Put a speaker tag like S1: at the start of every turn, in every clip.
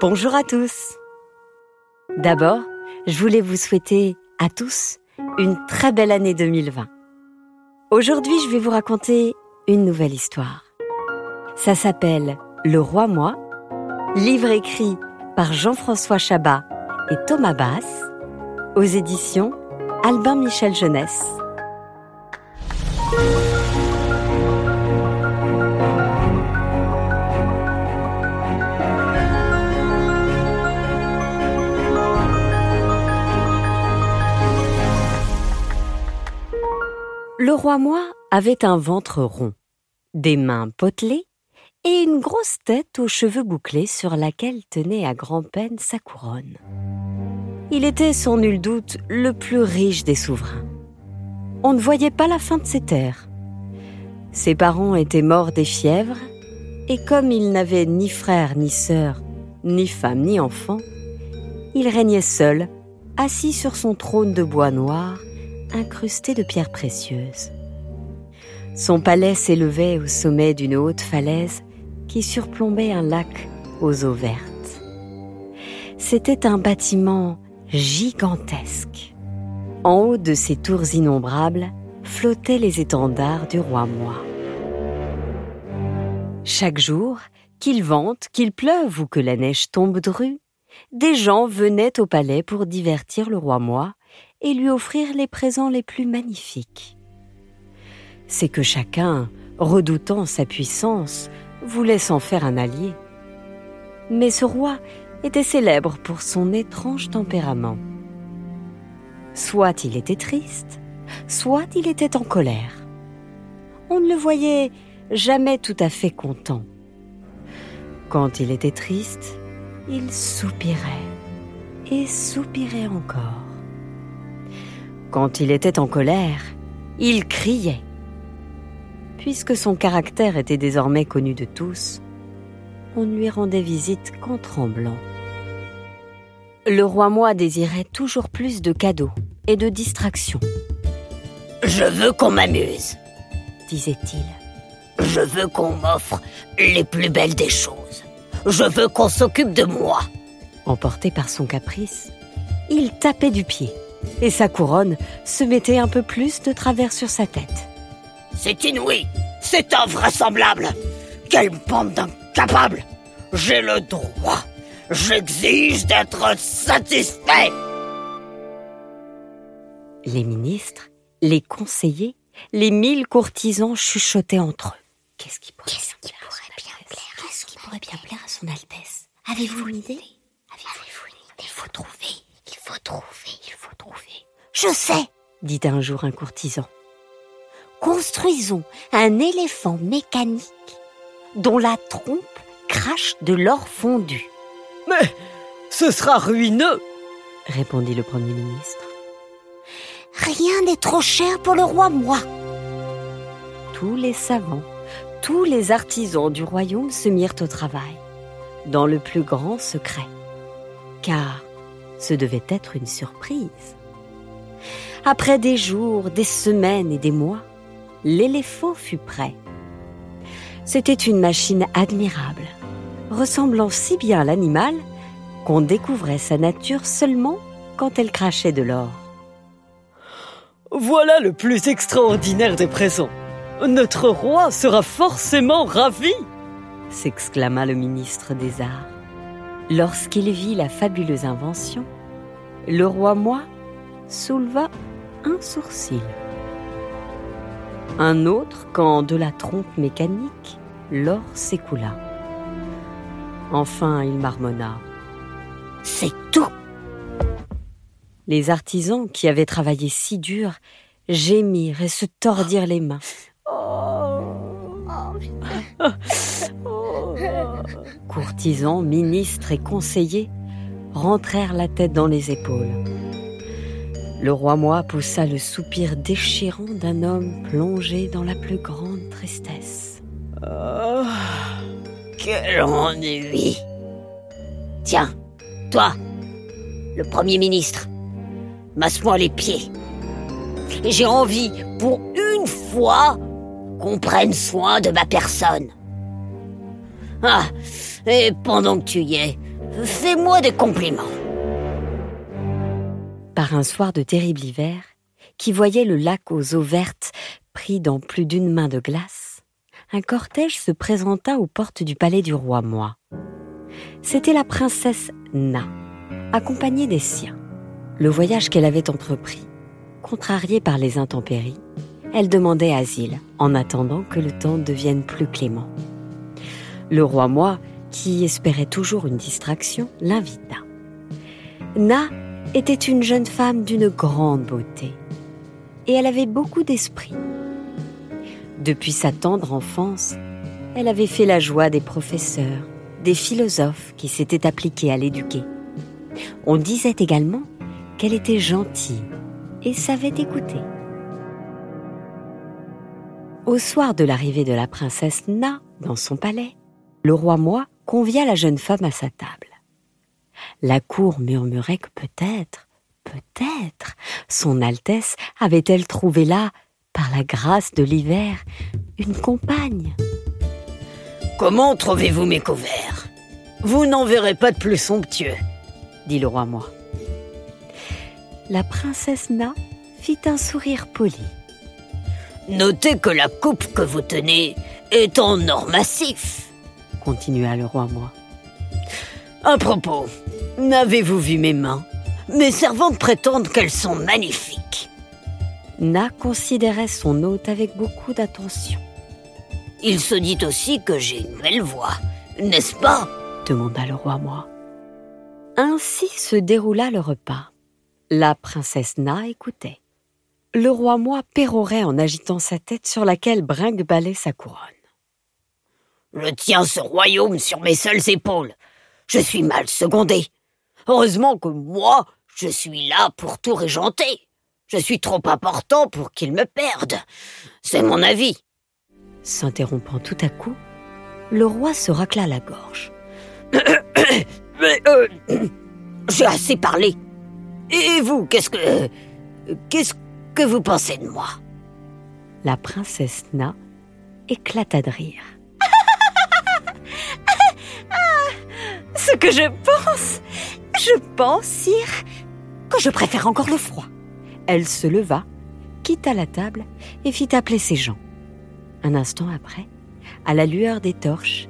S1: Bonjour à tous. D'abord, je voulais vous souhaiter à tous une très belle année 2020. Aujourd'hui, je vais vous raconter une nouvelle histoire. Ça s'appelle Le Roi Moi, livre écrit par Jean-François Chabat et Thomas Bass, aux éditions Albin Michel Jeunesse. Le roi moi avait un ventre rond, des mains potelées et une grosse tête aux cheveux bouclés sur laquelle tenait à grand-peine sa couronne. Il était sans nul doute le plus riche des souverains. On ne voyait pas la fin de ses terres. Ses parents étaient morts des fièvres, et comme il n'avait ni frère ni sœur, ni femme ni enfant, il régnait seul, assis sur son trône de bois noir, incrusté de pierres précieuses. Son palais s'élevait au sommet d'une haute falaise qui surplombait un lac aux eaux vertes. C'était un bâtiment gigantesque. En haut de ces tours innombrables flottaient les étendards du roi moi. Chaque jour, qu'il vente, qu'il pleuve ou que la neige tombe drue, des gens venaient au palais pour divertir le roi moi et lui offrir les présents les plus magnifiques. C'est que chacun, redoutant sa puissance, voulait s'en faire un allié. Mais ce roi était célèbre pour son étrange tempérament. Soit il était triste, soit il était en colère. On ne le voyait jamais tout à fait content. Quand il était triste, il soupirait et soupirait encore. Quand il était en colère, il criait. Puisque son caractère était désormais connu de tous, on ne lui rendait visite qu'en tremblant. Le roi moi désirait toujours plus de cadeaux et de distractions.
S2: Je veux qu'on m'amuse,
S1: disait-il.
S2: Je veux qu'on m'offre les plus belles des choses. Je veux qu'on s'occupe de moi.
S1: Emporté par son caprice, il tapait du pied et sa couronne se mettait un peu plus de travers sur sa tête.
S2: C'est inouï, c'est invraisemblable. Quelle bande d'incapables J'ai le droit, j'exige d'être satisfait.
S1: Les ministres, les conseillers, les mille courtisans chuchotaient entre eux.
S3: Qu'est-ce qui pourrait, bien, plaire Qu'est-ce qui pourrait bien plaire à son Altesse? Avez-vous une idée? Avez-vous une idée? Il faut trouver, il faut trouver, il faut trouver.
S1: Je sais, dit un jour un courtisan. Construisons un éléphant mécanique dont la trompe crache de l'or fondu.
S4: Mais ce sera ruineux,
S1: répondit le Premier ministre.
S3: Rien n'est trop cher pour le roi moi.
S1: Tous les savants, tous les artisans du royaume se mirent au travail, dans le plus grand secret, car ce devait être une surprise. Après des jours, des semaines et des mois, l'éléphant fut prêt. C'était une machine admirable, ressemblant si bien à l'animal qu'on découvrait sa nature seulement quand elle crachait de l'or.
S4: Voilà le plus extraordinaire des présents. Notre roi sera forcément ravi
S1: s'exclama le ministre des Arts. Lorsqu'il vit la fabuleuse invention, le roi moi souleva un sourcil. Un autre quand de la trompe mécanique, l'or s'écoula. Enfin, il marmonna.
S3: C'est tout.
S1: Les artisans qui avaient travaillé si dur gémirent et se tordirent les mains. Courtisans, ministres et conseillers rentrèrent la tête dans les épaules. Le roi moi poussa le soupir déchirant d'un homme plongé dans la plus grande tristesse.
S2: Oh, quel ennui Tiens, toi, le Premier ministre, masse-moi les pieds. J'ai envie, pour une fois, qu'on prenne soin de ma personne. Ah, et pendant que tu y es, Fais-moi des compliments.
S1: Par un soir de terrible hiver, qui voyait le lac aux eaux vertes pris dans plus d'une main de glace, un cortège se présenta aux portes du palais du roi Moi. C'était la princesse Na, accompagnée des siens. Le voyage qu'elle avait entrepris, contrariée par les intempéries, elle demandait asile en attendant que le temps devienne plus clément. Le roi Moi, qui espérait toujours une distraction, l'invita. Na était une jeune femme d'une grande beauté et elle avait beaucoup d'esprit. Depuis sa tendre enfance, elle avait fait la joie des professeurs, des philosophes qui s'étaient appliqués à l'éduquer. On disait également qu'elle était gentille et savait écouter. Au soir de l'arrivée de la princesse Na dans son palais, le roi Moi convia la jeune femme à sa table. La cour murmurait que peut-être, peut-être, son Altesse avait-elle trouvé là, par la grâce de l'hiver, une compagne.
S2: Comment trouvez-vous mes couverts?
S4: Vous n'en verrez pas de plus somptueux,
S1: dit le roi Moi. La princesse Na fit un sourire poli.
S2: Notez que la coupe que vous tenez est en or massif,
S1: continua le roi Moi.
S2: À propos, n'avez-vous vu mes mains? Mes servantes prétendent qu'elles sont magnifiques.
S1: Na considérait son hôte avec beaucoup d'attention.
S2: Il se dit aussi que j'ai une belle voix, n'est-ce pas?
S1: demanda le roi Moi. Ainsi se déroula le repas. La princesse Na écoutait. Le roi Moi pérorait en agitant sa tête sur laquelle brinque-ballait sa couronne.
S2: Je tiens ce royaume sur mes seules épaules. Je suis mal secondé. Heureusement que moi, je suis là pour tout régenter. Je suis trop important pour qu'ils me perdent. C'est mon avis.
S1: S'interrompant tout à coup, le roi se racla la gorge.
S2: Mais euh, j'ai assez parlé. Et vous, qu'est-ce que qu'est-ce que vous pensez de moi?
S1: La princesse Na éclata de rire.
S3: Ce que je pense, je pense, sire, que je préfère encore le froid.
S1: Elle se leva, quitta la table et fit appeler ses gens. Un instant après, à la lueur des torches,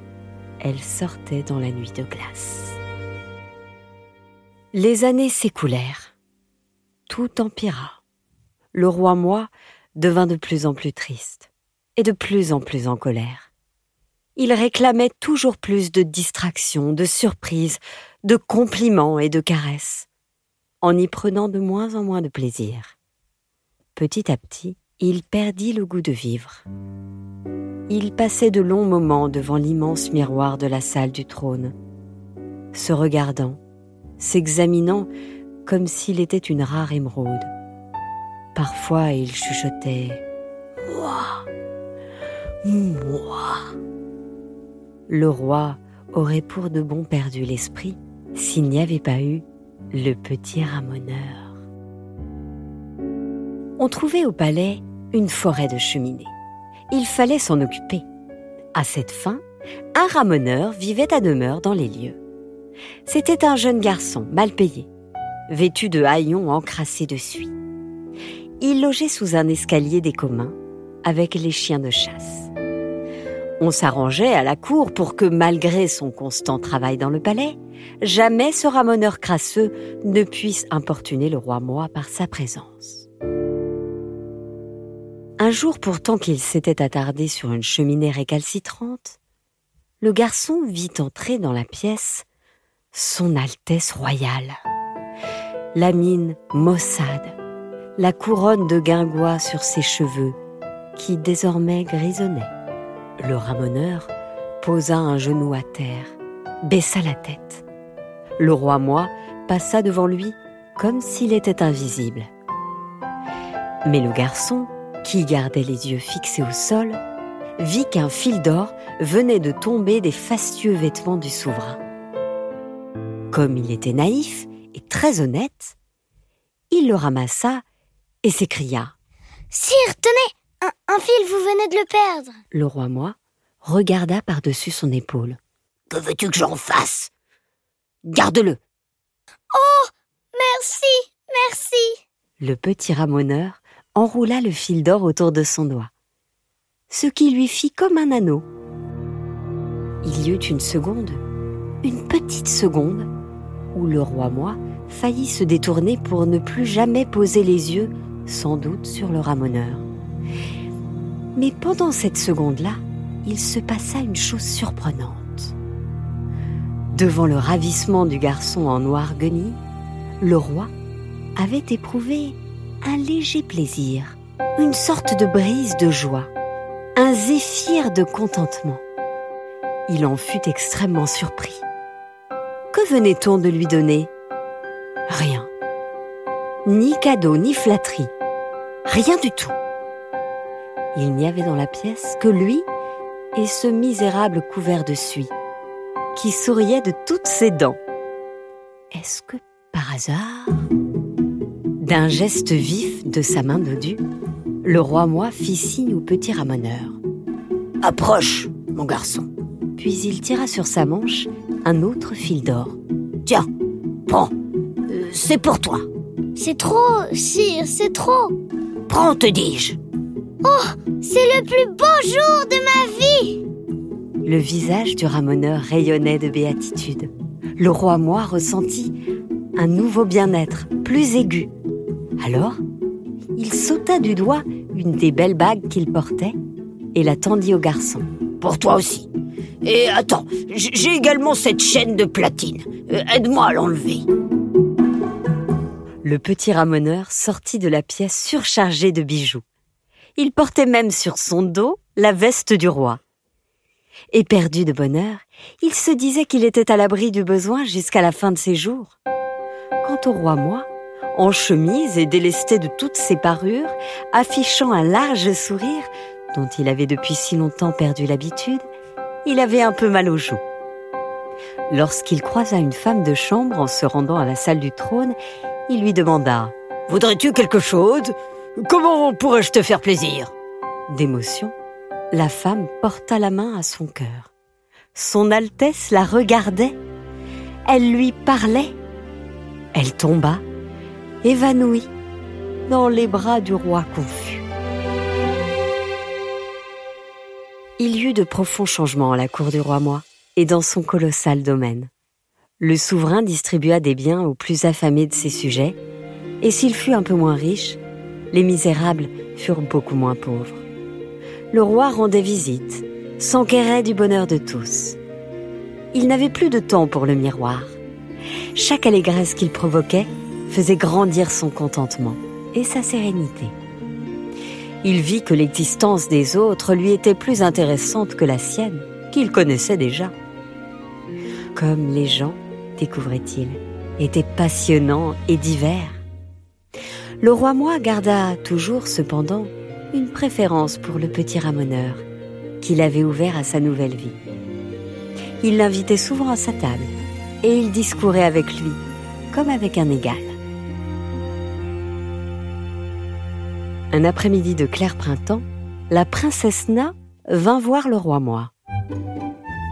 S1: elle sortait dans la nuit de glace. Les années s'écoulèrent. Tout empira. Le roi Moi devint de plus en plus triste et de plus en plus en colère. Il réclamait toujours plus de distractions, de surprises, de compliments et de caresses, en y prenant de moins en moins de plaisir. Petit à petit, il perdit le goût de vivre. Il passait de longs moments devant l'immense miroir de la salle du trône, se regardant, s'examinant comme s'il était une rare émeraude. Parfois il chuchotait ⁇ Moi Moi !⁇ Le roi aurait pour de bon perdu l'esprit s'il n'y avait pas eu le petit ramoneur. On trouvait au palais une forêt de cheminées. Il fallait s'en occuper. À cette fin, un ramoneur vivait à demeure dans les lieux. C'était un jeune garçon mal payé, vêtu de haillons encrassés de suie. Il logeait sous un escalier des communs avec les chiens de chasse. On s'arrangeait à la cour pour que, malgré son constant travail dans le palais, jamais ce ramoneur crasseux ne puisse importuner le roi Moi par sa présence. Un jour pourtant qu'il s'était attardé sur une cheminée récalcitrante, le garçon vit entrer dans la pièce son Altesse royale. La mine maussade, la couronne de guingois sur ses cheveux, qui désormais grisonnaient. Le ramoneur posa un genou à terre, baissa la tête. Le roi Moi passa devant lui comme s'il était invisible. Mais le garçon, qui gardait les yeux fixés au sol, vit qu'un fil d'or venait de tomber des fastueux vêtements du souverain. Comme il était naïf et très honnête, il le ramassa et s'écria
S3: Sire, tenez un, un, fil, vous venez de le perdre
S1: Le roi Moi regarda par-dessus son épaule.
S2: Que veux-tu que j'en fasse? Garde-le.
S3: Oh, merci, merci.
S1: Le petit ramoneur enroula le fil d'or autour de son doigt, ce qui lui fit comme un anneau. Il y eut une seconde, une petite seconde, où le roi moi faillit se détourner pour ne plus jamais poser les yeux, sans doute, sur le ramoneur. Mais pendant cette seconde-là, il se passa une chose surprenante. Devant le ravissement du garçon en noir guenille, le roi avait éprouvé un léger plaisir, une sorte de brise de joie, un zéphyr de contentement. Il en fut extrêmement surpris. Que venait-on de lui donner? Rien. Ni cadeau, ni flatterie. Rien du tout. Il n'y avait dans la pièce que lui et ce misérable couvert de suie, qui souriait de toutes ses dents. Est-ce que, par hasard, d'un geste vif de sa main dodue, le roi moi fit signe au petit ramoneur.
S2: Approche, mon garçon.
S1: Puis il tira sur sa manche un autre fil d'or.
S2: Tiens, prends. Euh, c'est pour toi.
S3: C'est trop, sire, c'est trop.
S2: Prends, te dis-je.
S3: Oh, c'est le plus beau jour de ma vie.
S1: Le visage du ramoneur rayonnait de béatitude. Le roi moi ressentit un nouveau bien-être, plus aigu, alors, il sauta du doigt une des belles bagues qu'il portait et la tendit au garçon.
S2: Pour toi aussi. Et attends, j'ai également cette chaîne de platine. Euh, aide-moi à l'enlever.
S1: Le petit ramoneur sortit de la pièce surchargée de bijoux. Il portait même sur son dos la veste du roi. Éperdu de bonheur, il se disait qu'il était à l'abri du besoin jusqu'à la fin de ses jours. Quant au roi moi, en chemise et délesté de toutes ses parures, affichant un large sourire dont il avait depuis si longtemps perdu l'habitude, il avait un peu mal aux joues. Lorsqu'il croisa une femme de chambre en se rendant à la salle du trône, il lui demanda ⁇
S2: Voudrais-tu quelque chose? Comment pourrais-je te faire plaisir ?⁇
S1: D'émotion, la femme porta la main à son cœur. Son Altesse la regardait. Elle lui parlait. Elle tomba évanoui dans les bras du roi confus. Il y eut de profonds changements à la cour du roi Moi et dans son colossal domaine. Le souverain distribua des biens aux plus affamés de ses sujets, et s'il fut un peu moins riche, les misérables furent beaucoup moins pauvres. Le roi rendait visite, s'enquérait du bonheur de tous. Il n'avait plus de temps pour le miroir. Chaque allégresse qu'il provoquait faisait grandir son contentement et sa sérénité. Il vit que l'existence des autres lui était plus intéressante que la sienne, qu'il connaissait déjà. Comme les gens, découvrait-il, étaient passionnants et divers. Le roi moi garda toujours cependant une préférence pour le petit ramoneur, qu'il avait ouvert à sa nouvelle vie. Il l'invitait souvent à sa table, et il discourait avec lui, comme avec un égal. Un après-midi de clair printemps, la princesse Na vint voir le roi moi.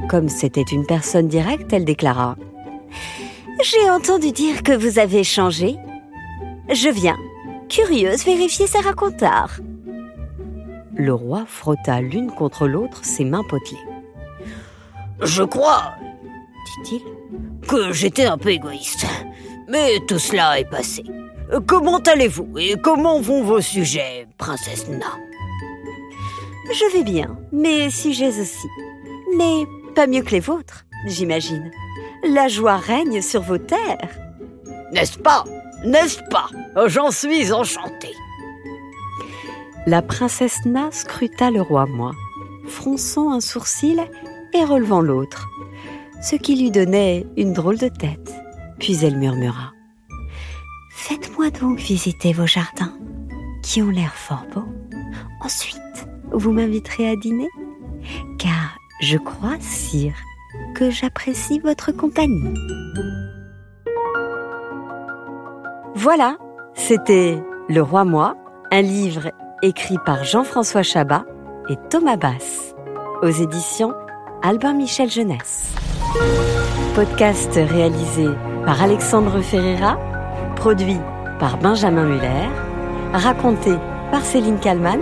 S1: Comme c'était une personne directe, elle déclara ⁇ J'ai entendu dire que vous avez changé. Je viens, curieuse, vérifier ces racontars. Le roi frotta l'une contre l'autre ses mains potelées.
S2: Je crois, dit-il, que j'étais un peu égoïste. Mais tout cela est passé. Comment allez-vous et comment vont vos sujets, princesse Na
S1: Je vais bien, mes sujets aussi. Mais pas mieux que les vôtres, j'imagine. La joie règne sur vos terres.
S2: N'est-ce pas? N'est-ce pas? J'en suis enchantée.
S1: La princesse Na scruta le roi moi, fronçant un sourcil et relevant l'autre, ce qui lui donnait une drôle de tête. Puis elle murmura Faites-moi donc visiter vos jardins, qui ont l'air fort beaux. Ensuite, vous m'inviterez à dîner, car je crois, sire, que j'apprécie votre compagnie. Voilà, c'était Le Roi Moi, un livre écrit par Jean-François Chabat et Thomas Bass, aux éditions Albin Michel Jeunesse. podcast réalisé par Alexandre Ferreira, produit par Benjamin Muller, raconté par Céline Kallmann,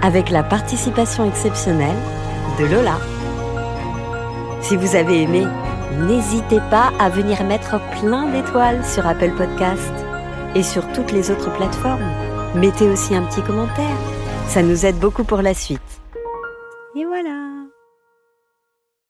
S1: avec la participation exceptionnelle de Lola. Si vous avez aimé, n'hésitez pas à venir mettre plein d'étoiles sur Apple Podcast et sur toutes les autres plateformes. Mettez aussi un petit commentaire, ça nous aide beaucoup pour la suite. Et voilà.